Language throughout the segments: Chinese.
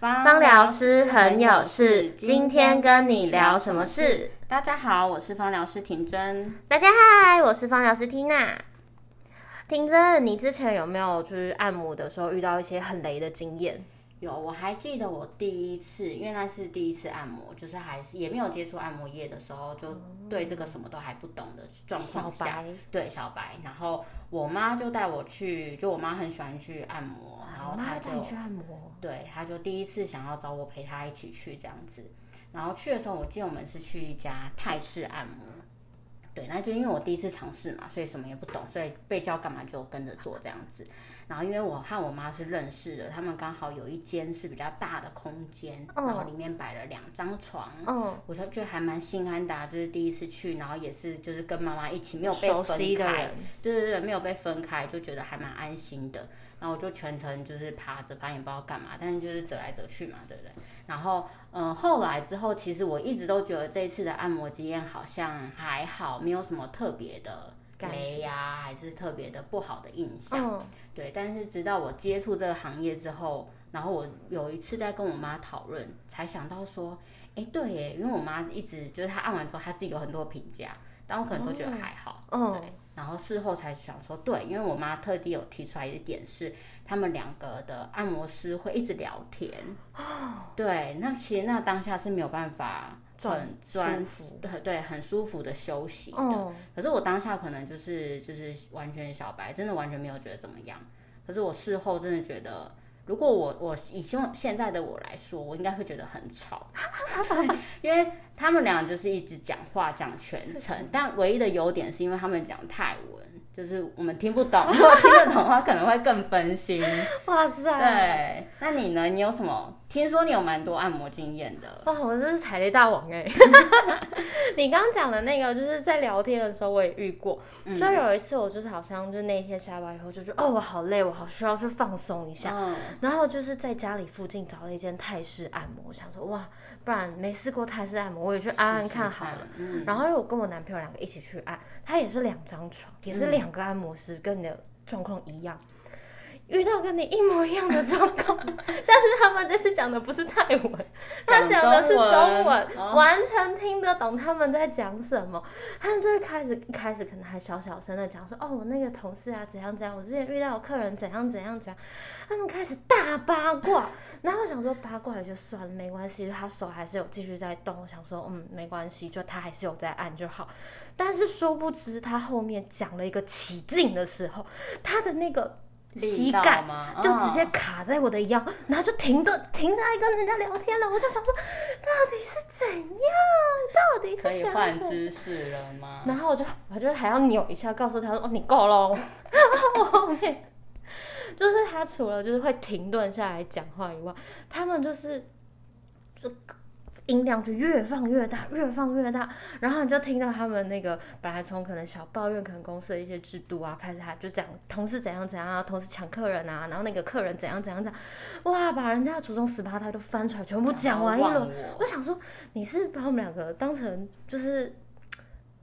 芳疗师很有事，今天跟你聊什么事？大家好，我是芳疗师婷真。大家嗨，我是芳疗师缇娜。婷真，你之前有没有就是按摩的时候遇到一些很雷的经验？有，我还记得我第一次，因为那是第一次按摩，就是还是也没有接触按摩业的时候，就对这个什么都还不懂的状况下，对小白，然后我妈就带我去，就我妈很喜欢去按摩，然后她就去按摩，对，他就第一次想要找我陪他一起去这样子，然后去的时候，我记得我们是去一家泰式按摩。对，那就因为我第一次尝试嘛，所以什么也不懂，所以被教干嘛就跟着做这样子。然后因为我和我妈是认识的，他们刚好有一间是比较大的空间，然后里面摆了两张床，嗯，我就觉得还蛮心安的，就是第一次去，然后也是就是跟妈妈一起没有被分开，对对对，没有被分开，就觉得还蛮安心的。然后我就全程就是趴着，反正也不知道干嘛，但是就是折来折去嘛，对不对？然后，嗯，后来之后，其实我一直都觉得这一次的按摩经验好像还好，没有什么特别的雷呀，还是特别的不好的印象。对，但是直到我接触这个行业之后，然后我有一次在跟我妈讨论，才想到说，哎，对耶，因为我妈一直就是她按完之后，她自己有很多评价。但我可能都觉得还好，对。然后事后才想说，对，因为我妈特地有提出来一点是，他们两个的按摩师会一直聊天，对。那其实那当下是没有办法很专服，对对，很舒服的休息的。可是我当下可能就是就是完全小白，真的完全没有觉得怎么样。可是我事后真的觉得。如果我我以现现在的我来说，我应该会觉得很吵，对，因为他们俩就是一直讲话讲全程，但唯一的优点是因为他们讲泰文。就是我们听不懂，如果听得懂的话，可能会更分心。哇塞！对，那你呢？你有什么？听说你有蛮多按摩经验的。哇，我这是踩雷大王哎！你刚刚讲的那个，就是在聊天的时候我也遇过。就有一次，我就是好像就那一天下班以后，就觉得哦，我好累，我好需要去放松一下。然后就是在家里附近找了一间泰式按摩，我想说哇，不然没试过泰式按摩，我也去按按看好了。然后因为我跟我男朋友两个一起去按，他也是两张床，也是两。个按摩师跟你的状况一样，遇到跟你一模一样的状况，但是他们这次讲的不是泰文，他讲的是中文，完全听得懂他们在讲什么。他们就会开始一开始可能还小小声的讲说：“哦，我那个同事啊怎样怎样，我之前遇到客人怎样怎样怎样。”他们开始大八卦，然后想说八卦也就算了，没关系，他手还是有继续在动。我想说，嗯，没关系，就他还是有在按就好。但是殊不知，他后面讲了一个起劲的时候，他的那个膝盖就直接卡在我的腰，然后就停顿停下来跟人家聊天了。我就想说，到底是怎样？到底是可以换姿势了吗？然后我就我就还要扭一下，告诉他说：“哦，你够了。”我后面就是他除了就是会停顿下来讲话以外，他们就是就。音量就越放越大，越放越大，然后你就听到他们那个本来从可能小抱怨可能公司的一些制度啊，开始他就讲同事怎样怎样啊，同事抢客人啊，然后那个客人怎样怎样怎样，哇，把人家祖宗十八代都翻出来，全部讲完一轮。我想说，你是把我们两个当成就是。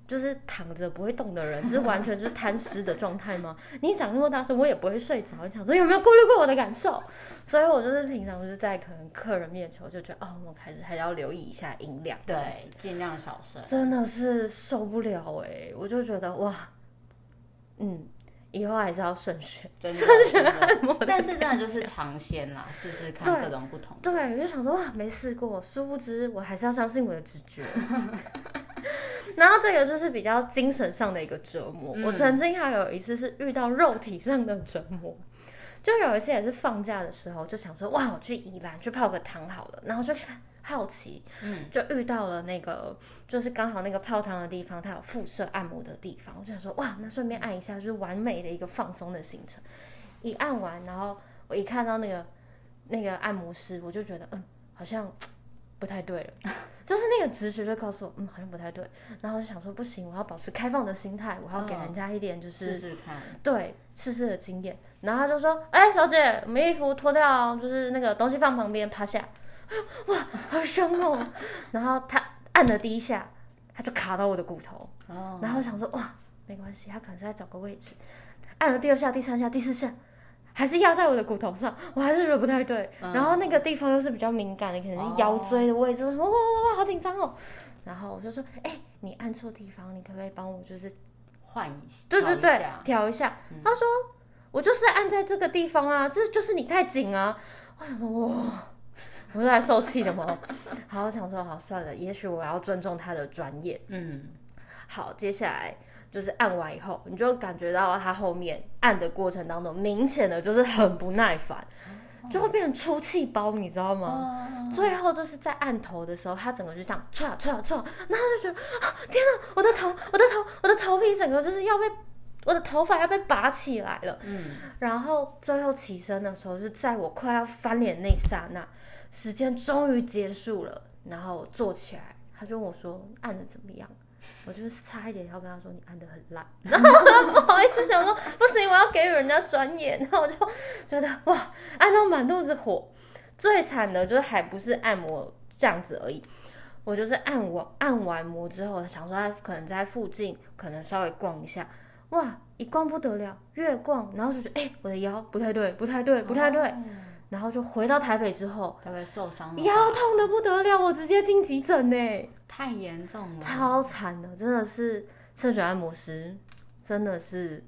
就是躺着不会动的人，就是完全就是贪尸的状态吗？你讲那么大声，我也不会睡着。你想说有没有顾虑过我的感受？所以我就是平常就是在可能客人面前，我就觉得哦，我开始还要留意一下音量，对，尽量小声。真的是受不了哎，我就觉得哇，嗯，以后还是要慎选，慎选按摩。但是真的就是尝鲜啦，试试 看各种不同。对，我就想说哇，没试过，殊不知我还是要相信我的直觉。然后这个就是比较精神上的一个折磨。我曾经还有一次是遇到肉体上的折磨，就有一次也是放假的时候，就想说哇，我去宜兰去泡个汤好了。然后就好奇，嗯，就遇到了那个，就是刚好那个泡汤的地方，它有辐射按摩的地方。我就想说哇，那顺便按一下，就是完美的一个放松的行程。一按完，然后我一看到那个那个按摩师，我就觉得嗯，好像。不太对了，就是那个直觉就告诉我，嗯，好像不太对。然后就想说，不行，我要保持开放的心态，我要给人家一点就是试试看，对，试试的经验。然后他就说，哎，小姐，我们衣服脱掉，就是那个东西放旁边，趴下。哇，好凶哦！然后他按了第一下，他就卡到我的骨头。然后想说，哇，没关系，他可能是在找个位置。按了第二下、第三下、第四下。还是压在我的骨头上，我还是觉得不太对。然后那个地方又是比较敏感的，可能是腰椎的位置，哇哇哇，好紧张哦。然后我就说，哎，你按错地方，你可不可以帮我就是换一下？对对对，调一下。他说，我就是按在这个地方啊，这就是你太紧啊。我想说，哇。不是来受气的吗？好，想说好算了，也许我要尊重他的专业。嗯，好，接下来就是按完以后，你就感觉到他后面按的过程当中，明显的就是很不耐烦，就会变成出气包，你知道吗？最后就是在按头的时候，他整个就这样唰唰唰，然后就觉得啊，天哪，我的头，我的头，我的头皮整个就是要被我的头发要被拔起来了。嗯，然后最后起身的时候，是在我快要翻脸那刹那。时间终于结束了，然后坐起来，他就问我说：“按的怎么样？”我就是差一点要跟他说：“你按的很烂。”然后不好意思想说：“不行，我要给予人家专业。”然后我就觉得哇，按到满肚子火。最惨的就是还不是按摩这样子而已，我就是按完按完摩之后，想说他可能在附近，可能稍微逛一下，哇，一逛不得了，越逛，然后就觉得哎，我的腰不太对，不太对，不太对。然后就回到台北之后，特别受伤，腰痛的不得了，我直接进急诊呢，太严重了，超惨的，真的是肾血按摩师，真的是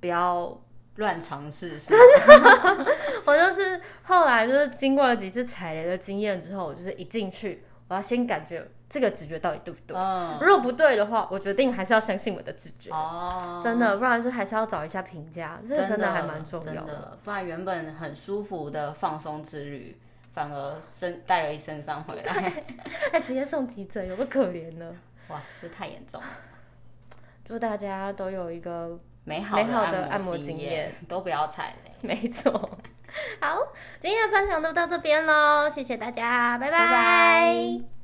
不要乱尝试，真的，我就是后来就是经过了几次踩雷的经验之后，我就是一进去，我要先感觉。这个直觉到底对不对？如果不对的话，我决定还是要相信我的直觉。哦，真的，不然就还是要找一下评价，这个真的还蛮重要的。不然原本很舒服的放松之旅，反而身带了一身伤回来，还 直接送急诊，有个可怜呢。哇，这太严重了。祝大家都有一个美好的按摩经验，都不要踩雷。没错。好，今天的分享都到这边喽，谢谢大家，拜拜。